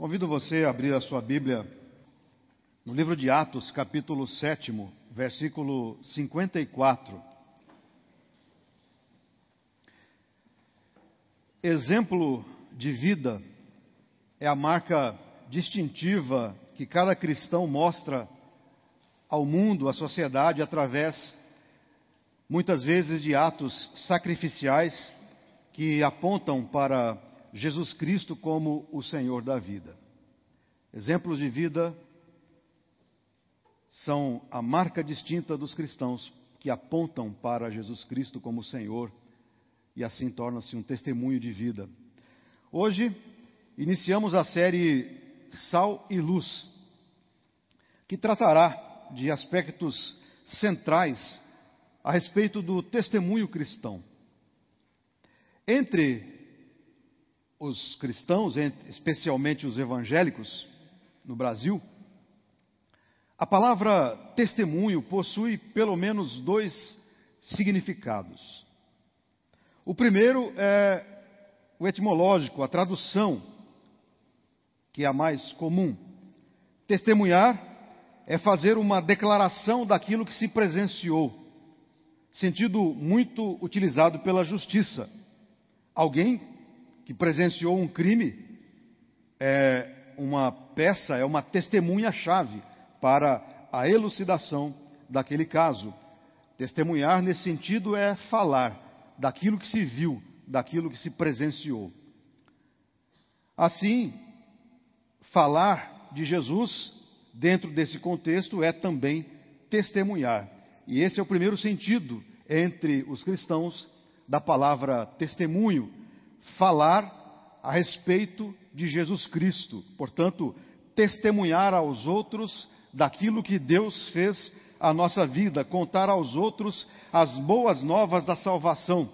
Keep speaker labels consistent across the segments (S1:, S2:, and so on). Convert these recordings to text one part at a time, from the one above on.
S1: Convido você a abrir a sua Bíblia no livro de Atos, capítulo 7, versículo 54. Exemplo de vida é a marca distintiva que cada cristão mostra ao mundo, à sociedade, através, muitas vezes, de atos sacrificiais que apontam para Jesus Cristo como o Senhor da vida. Exemplos de vida são a marca distinta dos cristãos que apontam para Jesus Cristo como Senhor e assim torna-se um testemunho de vida. Hoje iniciamos a série Sal e Luz, que tratará de aspectos centrais a respeito do testemunho cristão. Entre os cristãos, especialmente os evangélicos no Brasil, a palavra testemunho possui pelo menos dois significados. O primeiro é o etimológico, a tradução, que é a mais comum. Testemunhar é fazer uma declaração daquilo que se presenciou, sentido muito utilizado pela justiça. Alguém que presenciou um crime é uma peça, é uma testemunha-chave para a elucidação daquele caso. Testemunhar nesse sentido é falar daquilo que se viu, daquilo que se presenciou. Assim, falar de Jesus dentro desse contexto é também testemunhar. E esse é o primeiro sentido entre os cristãos da palavra testemunho, falar a respeito de Jesus Cristo. Portanto, testemunhar aos outros daquilo que Deus fez a nossa vida, contar aos outros as boas novas da salvação.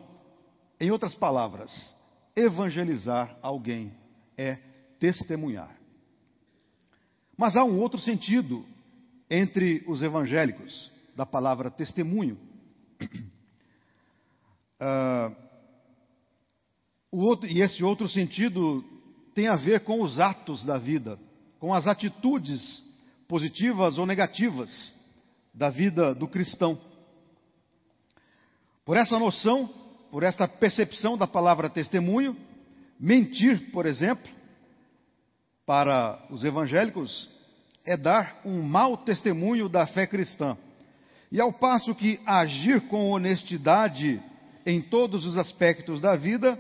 S1: Em outras palavras, evangelizar alguém é testemunhar. Mas há um outro sentido entre os evangélicos da palavra testemunho. Uh, outro, e esse outro sentido tem a ver com os atos da vida, com as atitudes positivas ou negativas da vida do cristão. Por essa noção, por esta percepção da palavra testemunho, mentir, por exemplo, para os evangélicos é dar um mau testemunho da fé cristã. E ao passo que agir com honestidade em todos os aspectos da vida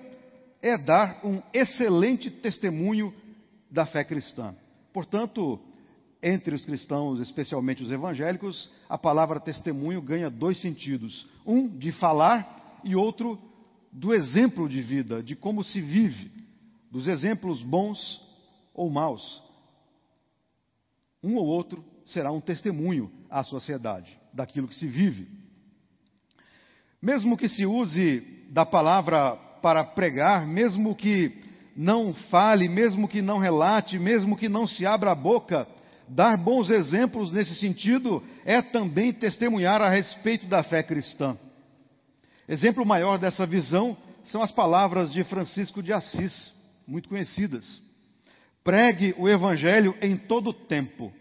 S1: é dar um excelente testemunho da fé cristã. Portanto, entre os cristãos, especialmente os evangélicos, a palavra testemunho ganha dois sentidos: um de falar e outro do exemplo de vida, de como se vive, dos exemplos bons ou maus. Um ou outro será um testemunho à sociedade daquilo que se vive. Mesmo que se use da palavra para pregar, mesmo que não fale, mesmo que não relate, mesmo que não se abra a boca, dar bons exemplos nesse sentido é também testemunhar a respeito da fé cristã. Exemplo maior dessa visão são as palavras de Francisco de Assis, muito conhecidas. Pregue o evangelho em todo tempo.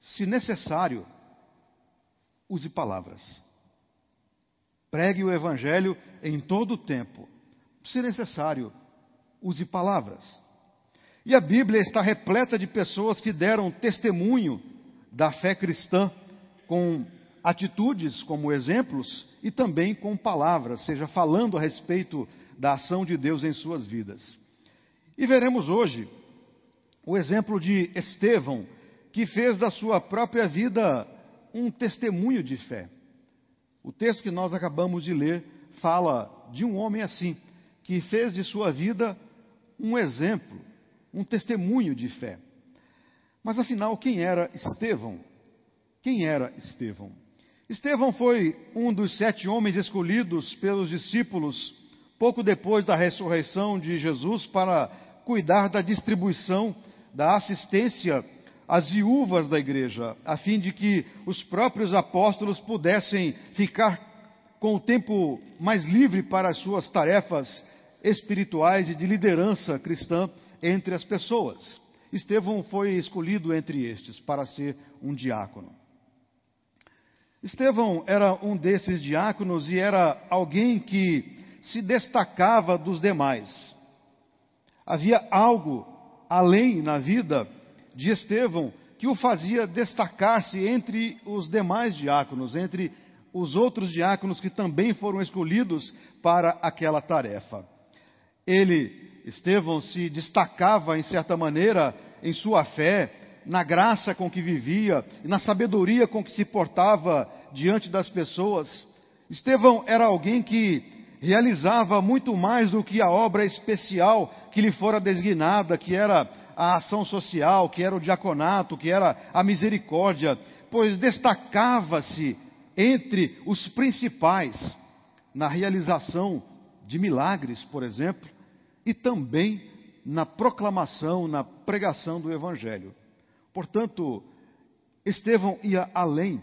S1: Se necessário, use palavras. Pregue o evangelho em todo tempo se necessário, use palavras. E a Bíblia está repleta de pessoas que deram testemunho da fé cristã com atitudes como exemplos e também com palavras, seja falando a respeito da ação de Deus em suas vidas. E veremos hoje o exemplo de Estevão, que fez da sua própria vida um testemunho de fé. O texto que nós acabamos de ler fala de um homem assim, que fez de sua vida um exemplo, um testemunho de fé. Mas afinal, quem era Estevão? Quem era Estevão? Estevão foi um dos sete homens escolhidos pelos discípulos pouco depois da ressurreição de Jesus para cuidar da distribuição, da assistência às viúvas da igreja, a fim de que os próprios apóstolos pudessem ficar com o tempo mais livre para as suas tarefas espirituais e de liderança cristã entre as pessoas. Estevão foi escolhido entre estes para ser um diácono. Estevão era um desses diáconos e era alguém que se destacava dos demais. Havia algo além na vida de Estevão que o fazia destacar-se entre os demais diáconos, entre os outros diáconos que também foram escolhidos para aquela tarefa. Ele, Estevão, se destacava em certa maneira em sua fé, na graça com que vivia e na sabedoria com que se portava diante das pessoas. Estevão era alguém que realizava muito mais do que a obra especial que lhe fora designada, que era a ação social, que era o diaconato, que era a misericórdia, pois destacava-se entre os principais na realização de milagres, por exemplo, e também na proclamação, na pregação do Evangelho. Portanto, Estevão ia além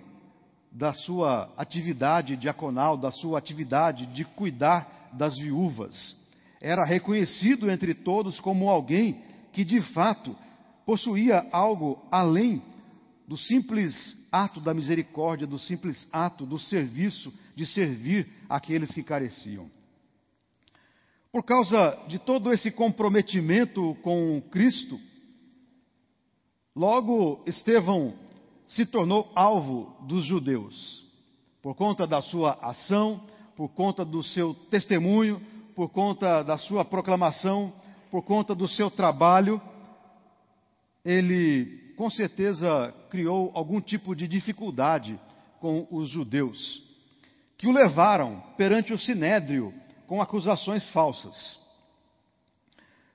S1: da sua atividade diaconal, da sua atividade de cuidar das viúvas. Era reconhecido entre todos como alguém que de fato possuía algo além do simples ato da misericórdia, do simples ato do serviço, de servir aqueles que careciam. Por causa de todo esse comprometimento com Cristo, logo Estevão se tornou alvo dos judeus, por conta da sua ação, por conta do seu testemunho, por conta da sua proclamação por conta do seu trabalho, ele com certeza criou algum tipo de dificuldade com os judeus, que o levaram perante o sinédrio com acusações falsas.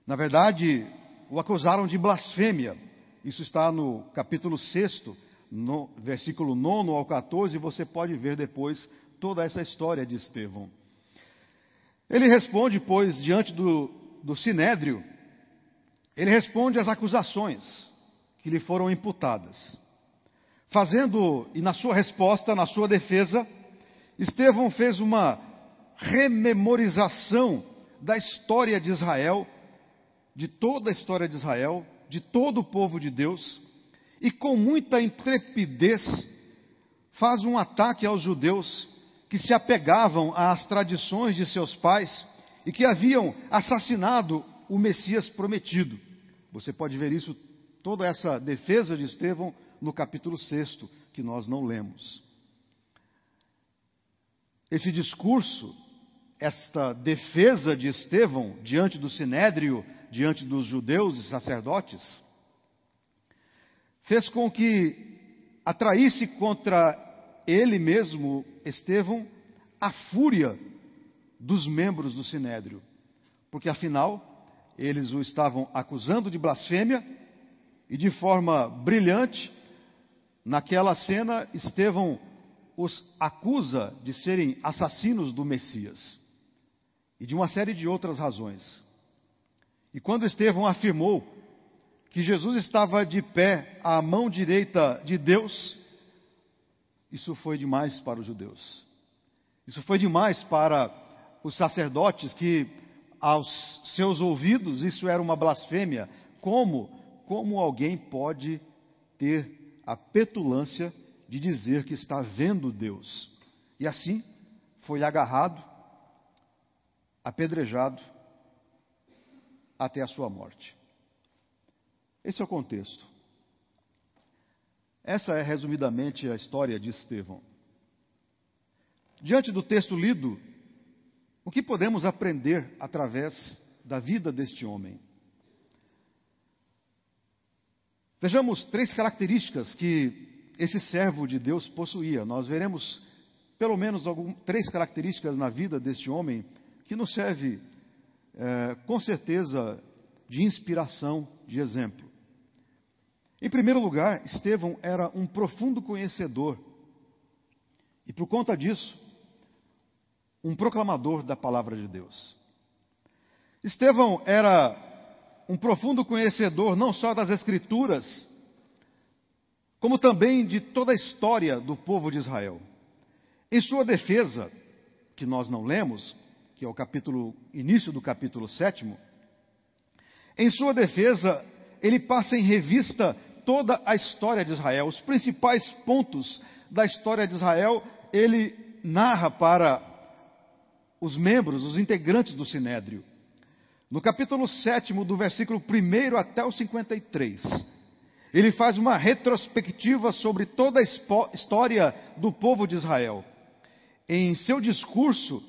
S1: Na verdade, o acusaram de blasfêmia. Isso está no capítulo 6, no versículo 9 ao 14, você pode ver depois toda essa história de Estevão. Ele responde, pois, diante do, do Sinédrio, ele responde às acusações que lhe foram imputadas. Fazendo, e na sua resposta, na sua defesa, Estevão fez uma rememorização da história de Israel, de toda a história de Israel, de todo o povo de Deus, e com muita intrepidez faz um ataque aos judeus que se apegavam às tradições de seus pais e que haviam assassinado o Messias prometido. Você pode ver isso, toda essa defesa de Estevão, no capítulo 6, que nós não lemos. Esse discurso, esta defesa de Estevão diante do sinédrio, diante dos judeus e sacerdotes, fez com que atraísse contra ele mesmo, Estevão, a fúria dos membros do sinédrio, porque afinal eles o estavam acusando de blasfêmia e de forma brilhante, naquela cena, Estevão os acusa de serem assassinos do Messias e de uma série de outras razões. E quando Estevão afirmou que Jesus estava de pé à mão direita de Deus, isso foi demais para os judeus. Isso foi demais para os sacerdotes que aos seus ouvidos isso era uma blasfêmia. Como como alguém pode ter a petulância de dizer que está vendo Deus? E assim foi agarrado, apedrejado até a sua morte. Esse é o contexto. Essa é resumidamente a história de Estevão. Diante do texto lido, o que podemos aprender através da vida deste homem? Vejamos três características que esse servo de Deus possuía. Nós veremos pelo menos algum, três características na vida deste homem que nos serve é, com certeza de inspiração, de exemplo. Em primeiro lugar, Estevão era um profundo conhecedor e por conta disso um proclamador da palavra de Deus. Estevão era um profundo conhecedor não só das Escrituras, como também de toda a história do povo de Israel. Em sua defesa, que nós não lemos, que é o capítulo, início do capítulo sétimo, em sua defesa, ele passa em revista toda a história de Israel, os principais pontos da história de Israel, ele narra para os membros, os integrantes do Sinédrio. No capítulo 7, do versículo 1 até o 53, ele faz uma retrospectiva sobre toda a história do povo de Israel. Em seu discurso,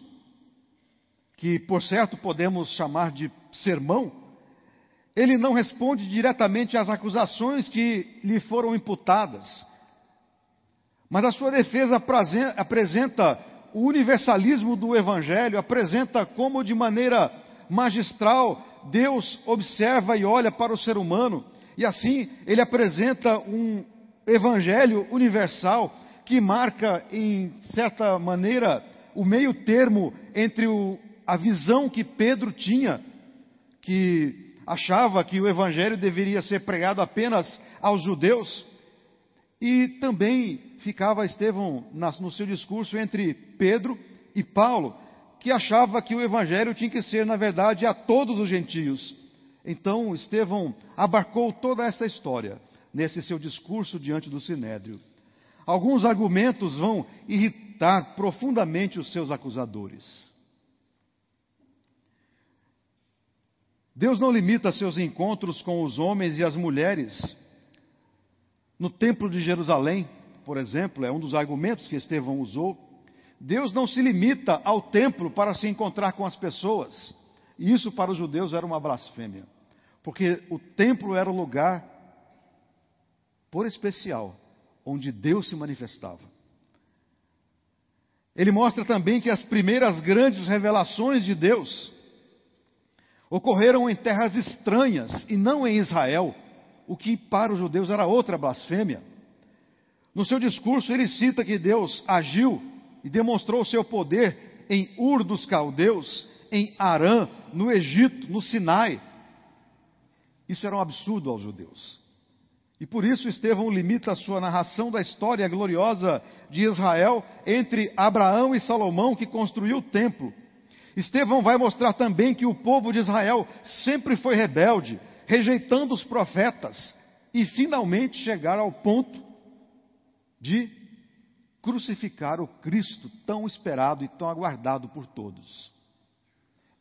S1: que por certo podemos chamar de sermão, ele não responde diretamente às acusações que lhe foram imputadas, mas a sua defesa apresenta o universalismo do Evangelho, apresenta como de maneira magistral Deus observa e olha para o ser humano, e assim ele apresenta um Evangelho universal que marca, em certa maneira, o meio termo entre o, a visão que Pedro tinha, que achava que o evangelho deveria ser pregado apenas aos judeus, e também ficava Estevão no seu discurso entre Pedro e Paulo, que achava que o evangelho tinha que ser, na verdade, a todos os gentios. Então, Estevão abarcou toda essa história nesse seu discurso diante do sinédrio. Alguns argumentos vão irritar profundamente os seus acusadores. Deus não limita seus encontros com os homens e as mulheres. No Templo de Jerusalém, por exemplo, é um dos argumentos que Estevão usou. Deus não se limita ao templo para se encontrar com as pessoas. E isso para os judeus era uma blasfêmia. Porque o templo era o lugar, por especial, onde Deus se manifestava. Ele mostra também que as primeiras grandes revelações de Deus ocorreram em terras estranhas e não em Israel, o que para os judeus era outra blasfêmia. No seu discurso, ele cita que Deus agiu e demonstrou o seu poder em Ur dos Caldeus, em Arã, no Egito, no Sinai. Isso era um absurdo aos judeus. E por isso Estevão limita a sua narração da história gloriosa de Israel entre Abraão e Salomão, que construiu o templo, Estevão vai mostrar também que o povo de Israel sempre foi rebelde, rejeitando os profetas, e finalmente chegar ao ponto de crucificar o Cristo tão esperado e tão aguardado por todos.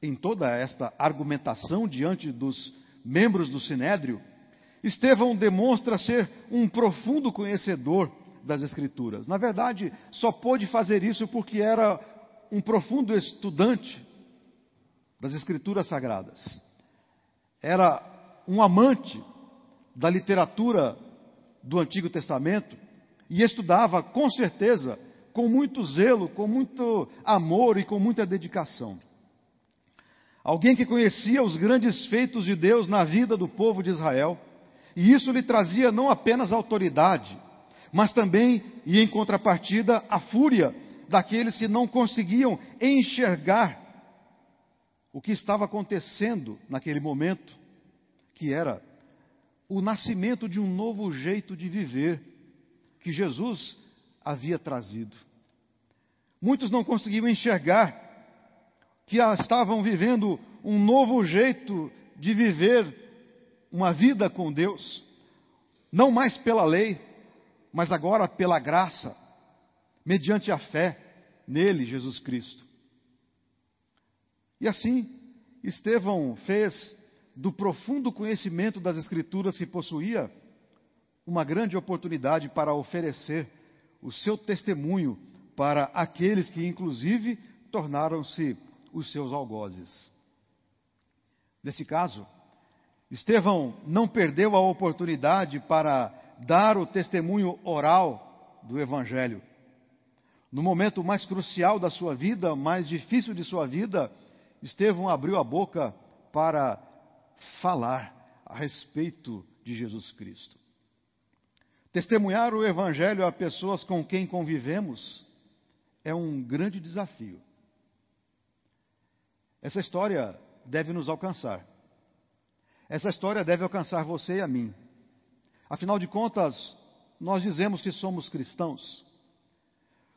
S1: Em toda esta argumentação diante dos membros do Sinédrio, Estevão demonstra ser um profundo conhecedor das Escrituras. Na verdade, só pôde fazer isso porque era um profundo estudante das Escrituras Sagradas. Era um amante da literatura do Antigo Testamento e estudava, com certeza, com muito zelo, com muito amor e com muita dedicação. Alguém que conhecia os grandes feitos de Deus na vida do povo de Israel, e isso lhe trazia não apenas autoridade, mas também, e em contrapartida, a fúria daqueles que não conseguiam enxergar o que estava acontecendo naquele momento, que era o nascimento de um novo jeito de viver que Jesus havia trazido. Muitos não conseguiam enxergar que estavam vivendo um novo jeito de viver uma vida com Deus, não mais pela lei, mas agora pela graça, mediante a fé nele, Jesus Cristo. E assim, Estevão fez do profundo conhecimento das Escrituras que possuía uma grande oportunidade para oferecer o seu testemunho para aqueles que, inclusive, tornaram-se os seus algozes. Nesse caso, Estevão não perdeu a oportunidade para dar o testemunho oral do Evangelho. No momento mais crucial da sua vida, mais difícil de sua vida, Estevão abriu a boca para falar a respeito de Jesus Cristo. Testemunhar o Evangelho a pessoas com quem convivemos é um grande desafio. Essa história deve nos alcançar. Essa história deve alcançar você e a mim. Afinal de contas, nós dizemos que somos cristãos.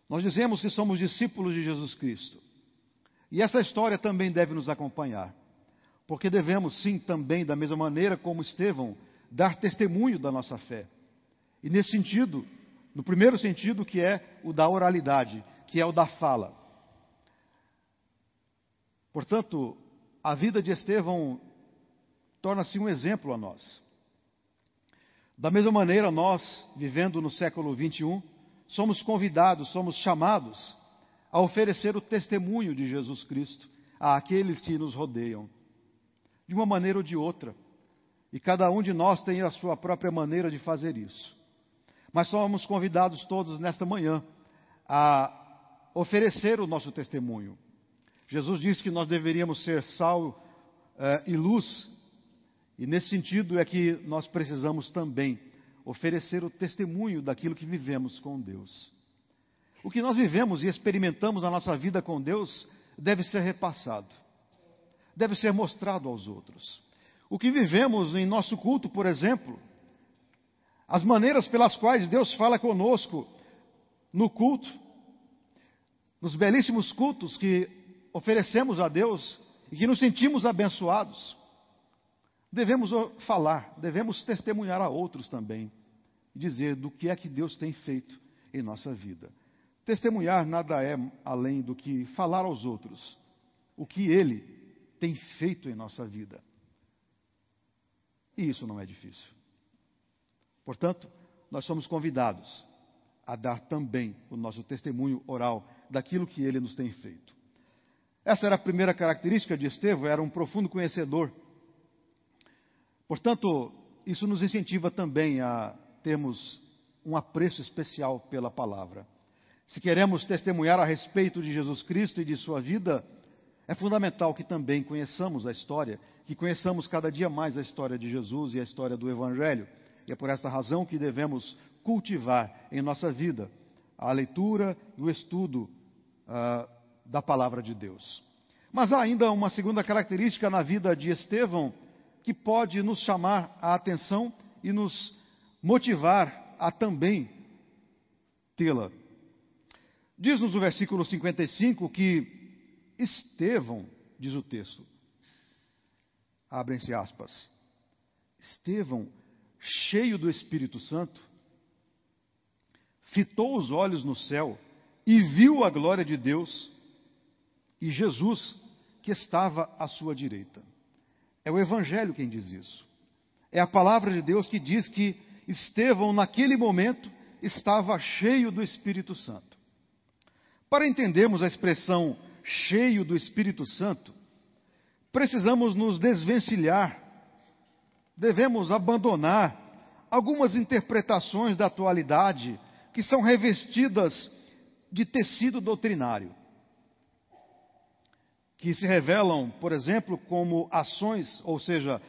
S1: Nós dizemos que somos discípulos de Jesus Cristo. E essa história também deve nos acompanhar, porque devemos, sim, também, da mesma maneira como Estevão, dar testemunho da nossa fé. E nesse sentido, no primeiro sentido, que é o da oralidade, que é o da fala. Portanto, a vida de Estevão torna-se um exemplo a nós. Da mesma maneira, nós, vivendo no século 21, somos convidados, somos chamados a oferecer o testemunho de Jesus Cristo àqueles que nos rodeiam, de uma maneira ou de outra. E cada um de nós tem a sua própria maneira de fazer isso. Mas somos convidados todos nesta manhã a oferecer o nosso testemunho. Jesus disse que nós deveríamos ser sal eh, e luz, e nesse sentido é que nós precisamos também oferecer o testemunho daquilo que vivemos com Deus. O que nós vivemos e experimentamos na nossa vida com Deus deve ser repassado, deve ser mostrado aos outros. O que vivemos em nosso culto, por exemplo, as maneiras pelas quais Deus fala conosco no culto, nos belíssimos cultos que oferecemos a Deus e que nos sentimos abençoados, devemos falar, devemos testemunhar a outros também, dizer do que é que Deus tem feito em nossa vida. Testemunhar nada é além do que falar aos outros o que Ele tem feito em nossa vida. E isso não é difícil. Portanto, nós somos convidados a dar também o nosso testemunho oral daquilo que ele nos tem feito. Essa era a primeira característica de Estevão, era um profundo conhecedor. Portanto, isso nos incentiva também a termos um apreço especial pela palavra. Se queremos testemunhar a respeito de Jesus Cristo e de sua vida, é fundamental que também conheçamos a história, que conheçamos cada dia mais a história de Jesus e a história do Evangelho. E é por esta razão que devemos cultivar em nossa vida a leitura e o estudo uh, da palavra de Deus. Mas há ainda uma segunda característica na vida de Estevão que pode nos chamar a atenção e nos motivar a também tê-la. Diz-nos o versículo 55 que Estevão, diz o texto, abrem-se aspas, Estevão, cheio do Espírito Santo, fitou os olhos no céu e viu a glória de Deus e Jesus que estava à sua direita. É o Evangelho quem diz isso. É a palavra de Deus que diz que Estevão, naquele momento, estava cheio do Espírito Santo. Para entendermos a expressão cheio do Espírito Santo, precisamos nos desvencilhar, devemos abandonar algumas interpretações da atualidade que são revestidas de tecido doutrinário que se revelam, por exemplo, como ações, ou seja,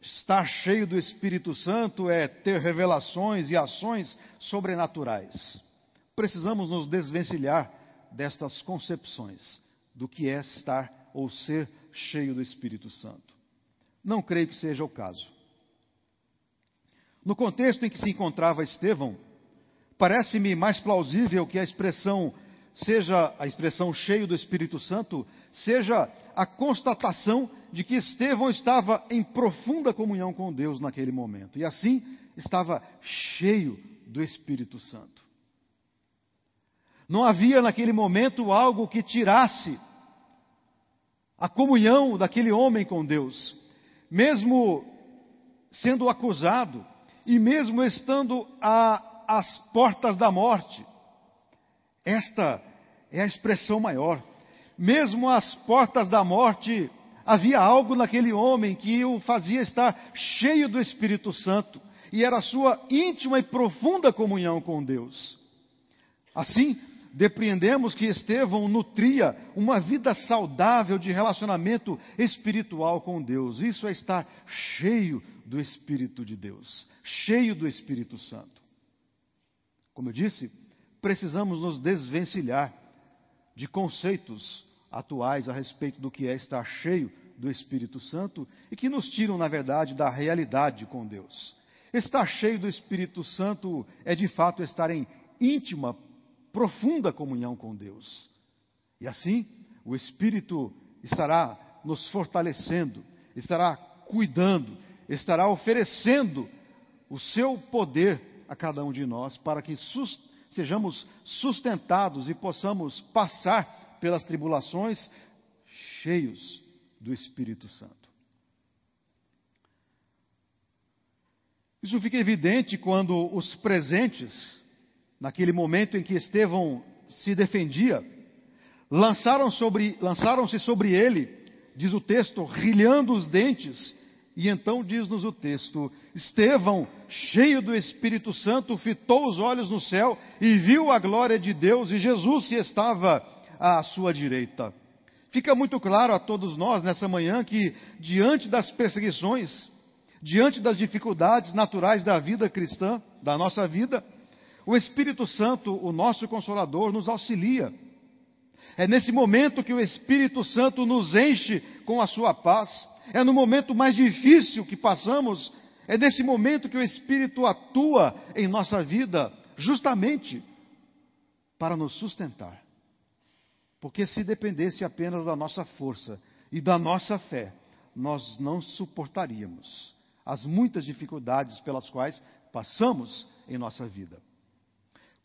S1: estar cheio do Espírito Santo é ter revelações e ações sobrenaturais. Precisamos nos desvencilhar destas concepções do que é estar ou ser cheio do Espírito Santo. Não creio que seja o caso. No contexto em que se encontrava Estevão, parece-me mais plausível que a expressão seja a expressão cheio do Espírito Santo, seja a constatação de que Estevão estava em profunda comunhão com Deus naquele momento. E assim estava cheio do Espírito Santo. Não havia naquele momento algo que tirasse a comunhão daquele homem com Deus, mesmo sendo acusado e mesmo estando às portas da morte. Esta é a expressão maior. Mesmo às portas da morte, havia algo naquele homem que o fazia estar cheio do Espírito Santo, e era a sua íntima e profunda comunhão com Deus. Assim, depreendemos que Estevão nutria uma vida saudável de relacionamento espiritual com Deus. Isso é estar cheio do Espírito de Deus, cheio do Espírito Santo. Como eu disse, precisamos nos desvencilhar de conceitos atuais a respeito do que é estar cheio do Espírito Santo e que nos tiram, na verdade, da realidade com Deus. Estar cheio do Espírito Santo é de fato estar em íntima, profunda comunhão com Deus. E assim, o Espírito estará nos fortalecendo, estará cuidando, estará oferecendo o seu poder a cada um de nós, para que sejamos sustentados e possamos passar pelas tribulações cheios do Espírito Santo. Isso fica evidente quando os presentes, naquele momento em que Estevão se defendia, lançaram sobre, lançaram-se sobre ele, diz o texto, rilhando os dentes, e então diz-nos o texto: Estevão, cheio do Espírito Santo, fitou os olhos no céu e viu a glória de Deus e Jesus que estava à sua direita. Fica muito claro a todos nós nessa manhã que, diante das perseguições, diante das dificuldades naturais da vida cristã, da nossa vida, o Espírito Santo, o nosso consolador, nos auxilia. É nesse momento que o Espírito Santo nos enche com a sua paz. É no momento mais difícil que passamos, é nesse momento que o Espírito atua em nossa vida, justamente para nos sustentar. Porque se dependesse apenas da nossa força e da nossa fé, nós não suportaríamos as muitas dificuldades pelas quais passamos em nossa vida.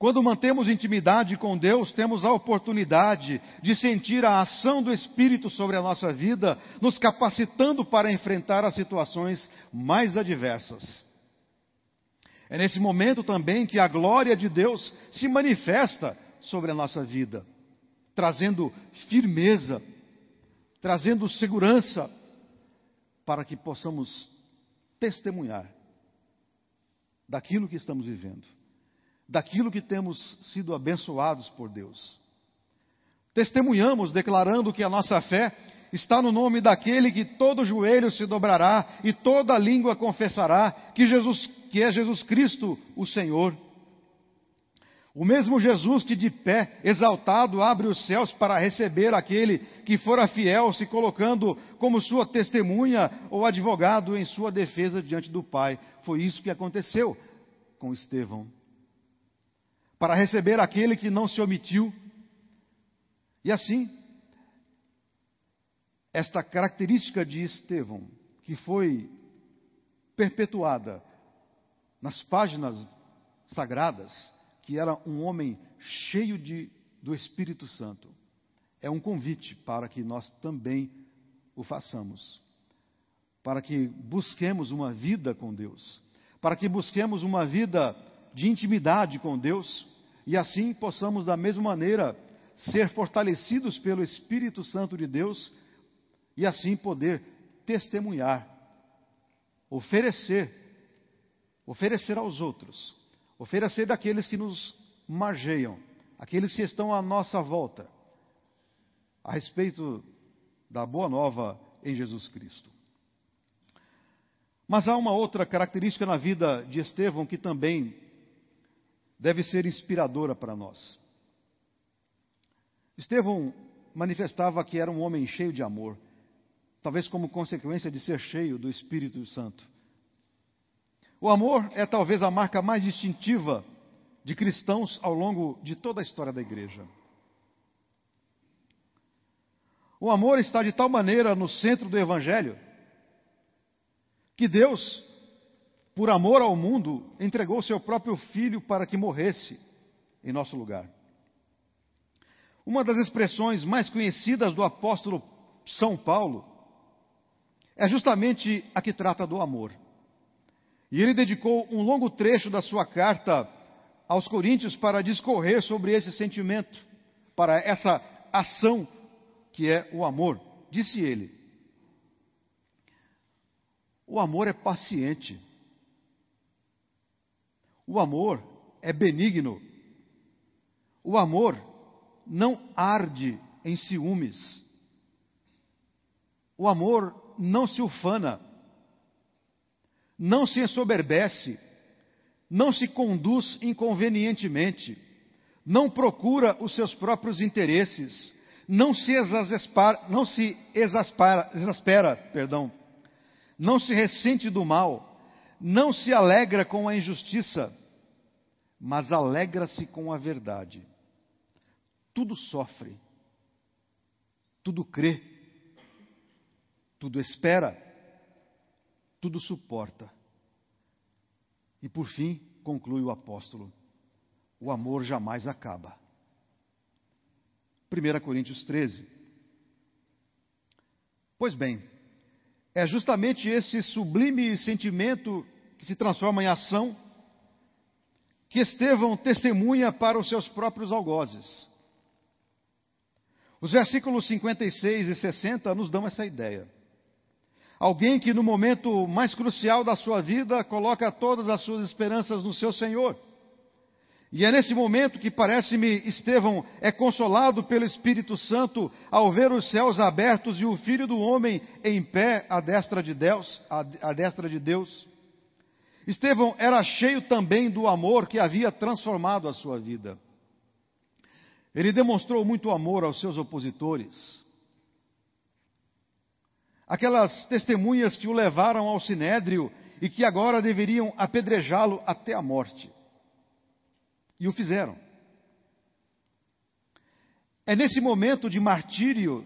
S1: Quando mantemos intimidade com Deus, temos a oportunidade de sentir a ação do Espírito sobre a nossa vida, nos capacitando para enfrentar as situações mais adversas. É nesse momento também que a glória de Deus se manifesta sobre a nossa vida, trazendo firmeza, trazendo segurança, para que possamos testemunhar daquilo que estamos vivendo, daquilo que temos sido abençoados por Deus. Testemunhamos declarando que a nossa fé está no nome daquele que todo joelho se dobrará e toda língua confessará que Jesus que é Jesus Cristo, o Senhor. O mesmo Jesus que de pé, exaltado, abre os céus para receber aquele que fora fiel, se colocando como sua testemunha ou advogado em sua defesa diante do Pai. Foi isso que aconteceu com Estevão. Para receber aquele que não se omitiu. E assim, esta característica de Estevão, que foi perpetuada nas páginas sagradas, que era um homem cheio de, do Espírito Santo. É um convite para que nós também o façamos. Para que busquemos uma vida com Deus. Para que busquemos uma vida de intimidade com Deus. E assim possamos, da mesma maneira, ser fortalecidos pelo Espírito Santo de Deus. E assim poder testemunhar, oferecer, oferecer aos outros oferecer daqueles que nos margeiam, aqueles que estão à nossa volta, a respeito da boa nova em Jesus Cristo. Mas há uma outra característica na vida de Estevão que também deve ser inspiradora para nós. Estevão manifestava que era um homem cheio de amor, talvez como consequência de ser cheio do Espírito Santo. O amor é talvez a marca mais distintiva de cristãos ao longo de toda a história da igreja. O amor está de tal maneira no centro do Evangelho que Deus, por amor ao mundo, entregou seu próprio filho para que morresse em nosso lugar. Uma das expressões mais conhecidas do apóstolo São Paulo é justamente a que trata do amor. E ele dedicou um longo trecho da sua carta aos Coríntios para discorrer sobre esse sentimento, para essa ação que é o amor. Disse ele: O amor é paciente. O amor é benigno. O amor não arde em ciúmes. O amor não se ufana não se ensoberbece, não se conduz inconvenientemente, não procura os seus próprios interesses, não se exaspera, não se exaspera, perdão, não se ressente do mal, não se alegra com a injustiça, mas alegra-se com a verdade. Tudo sofre, tudo crê, tudo espera, tudo suporta. E por fim, conclui o apóstolo: o amor jamais acaba. 1 Coríntios 13. Pois bem, é justamente esse sublime sentimento que se transforma em ação que Estevão testemunha para os seus próprios algozes. Os versículos 56 e 60 nos dão essa ideia. Alguém que no momento mais crucial da sua vida coloca todas as suas esperanças no seu Senhor. E é nesse momento que parece-me Estevão é consolado pelo Espírito Santo ao ver os céus abertos e o Filho do Homem em pé à destra de Deus, à destra de Deus. Estevão era cheio também do amor que havia transformado a sua vida. Ele demonstrou muito amor aos seus opositores. Aquelas testemunhas que o levaram ao sinédrio e que agora deveriam apedrejá-lo até a morte. E o fizeram. É nesse momento de martírio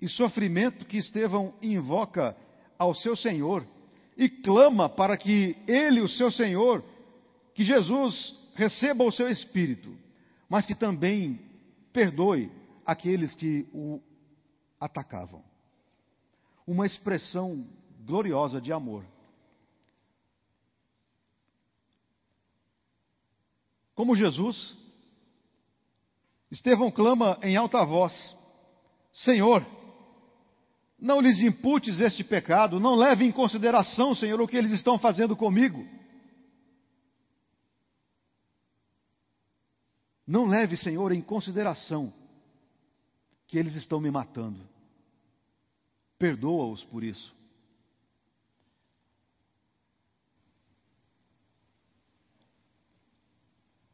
S1: e sofrimento que Estevão invoca ao seu Senhor e clama para que ele, o seu Senhor, que Jesus receba o seu espírito, mas que também perdoe aqueles que o atacavam. Uma expressão gloriosa de amor. Como Jesus, Estevão clama em alta voz: Senhor, não lhes imputes este pecado, não leve em consideração, Senhor, o que eles estão fazendo comigo. Não leve, Senhor, em consideração que eles estão me matando. Perdoa-os por isso.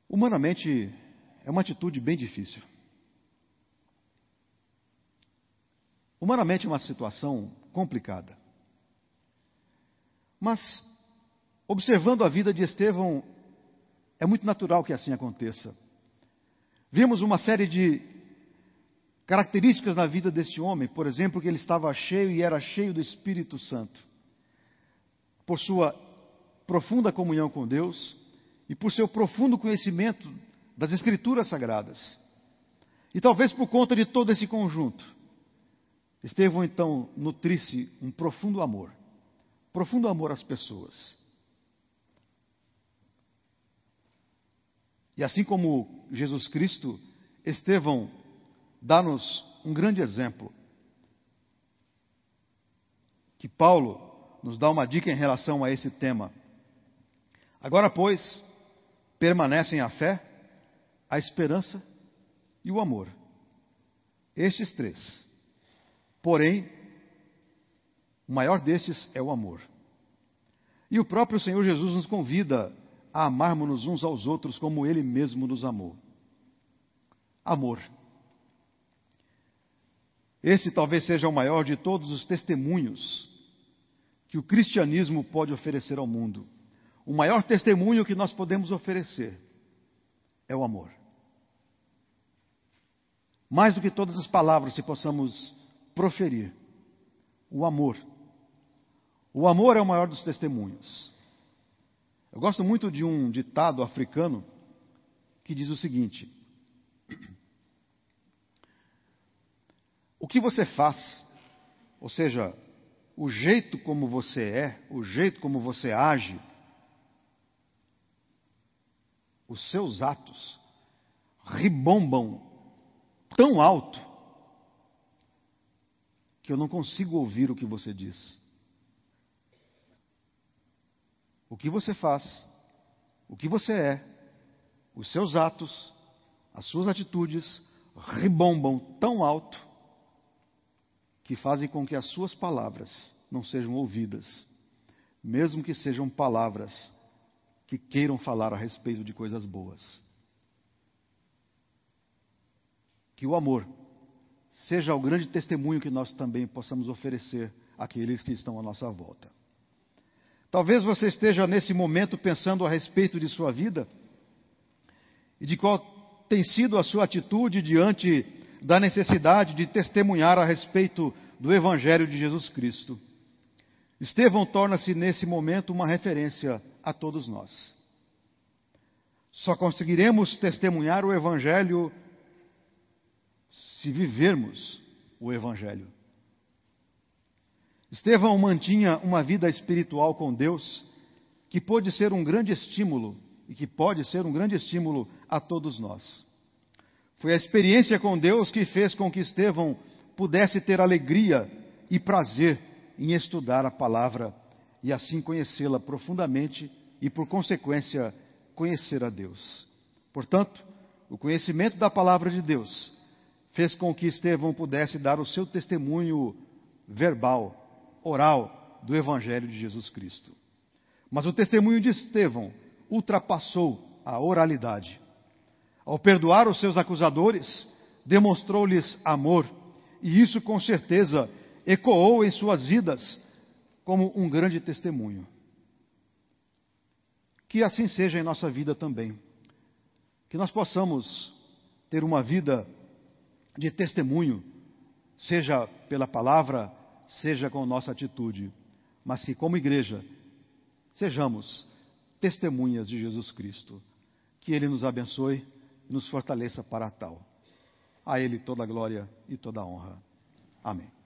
S1: Humanamente, é uma atitude bem difícil. Humanamente, é uma situação complicada. Mas, observando a vida de Estevão, é muito natural que assim aconteça. Vimos uma série de características na vida deste homem, por exemplo, que ele estava cheio e era cheio do Espírito Santo. Por sua profunda comunhão com Deus, e por seu profundo conhecimento das Escrituras Sagradas. E talvez por conta de todo esse conjunto, Estevão então nutrisse um profundo amor, profundo amor às pessoas. E assim como Jesus Cristo, Estevão dá-nos um grande exemplo. Que Paulo nos dá uma dica em relação a esse tema. Agora, pois, permanecem a fé, a esperança e o amor. Estes três. Porém, o maior destes é o amor. E o próprio Senhor Jesus nos convida a amarmos-nos uns aos outros como Ele mesmo nos amou. Amor. Esse talvez seja o maior de todos os testemunhos que o cristianismo pode oferecer ao mundo. O maior testemunho que nós podemos oferecer é o amor. Mais do que todas as palavras que possamos proferir, o amor. O amor é o maior dos testemunhos. Eu gosto muito de um ditado africano que diz o seguinte: O que você faz, ou seja, o jeito como você é, o jeito como você age, os seus atos ribombam tão alto que eu não consigo ouvir o que você diz. O que você faz, o que você é, os seus atos, as suas atitudes ribombam tão alto que fazem com que as suas palavras não sejam ouvidas, mesmo que sejam palavras que queiram falar a respeito de coisas boas. Que o amor seja o grande testemunho que nós também possamos oferecer àqueles que estão à nossa volta. Talvez você esteja nesse momento pensando a respeito de sua vida e de qual tem sido a sua atitude diante da necessidade de testemunhar a respeito do Evangelho de Jesus Cristo. Estevão torna-se nesse momento uma referência a todos nós. Só conseguiremos testemunhar o Evangelho se vivermos o Evangelho. Estevão mantinha uma vida espiritual com Deus que pôde ser um grande estímulo e que pode ser um grande estímulo a todos nós. Foi a experiência com Deus que fez com que Estevão pudesse ter alegria e prazer em estudar a palavra e assim conhecê-la profundamente e, por consequência, conhecer a Deus. Portanto, o conhecimento da palavra de Deus fez com que Estevão pudesse dar o seu testemunho verbal, oral, do Evangelho de Jesus Cristo. Mas o testemunho de Estevão ultrapassou a oralidade. Ao perdoar os seus acusadores, demonstrou-lhes amor, e isso com certeza ecoou em suas vidas como um grande testemunho. Que assim seja em nossa vida também. Que nós possamos ter uma vida de testemunho, seja pela palavra, seja com nossa atitude, mas que, como igreja, sejamos testemunhas de Jesus Cristo. Que Ele nos abençoe e nos fortaleça para tal. A Ele toda a glória e toda a honra. Amém.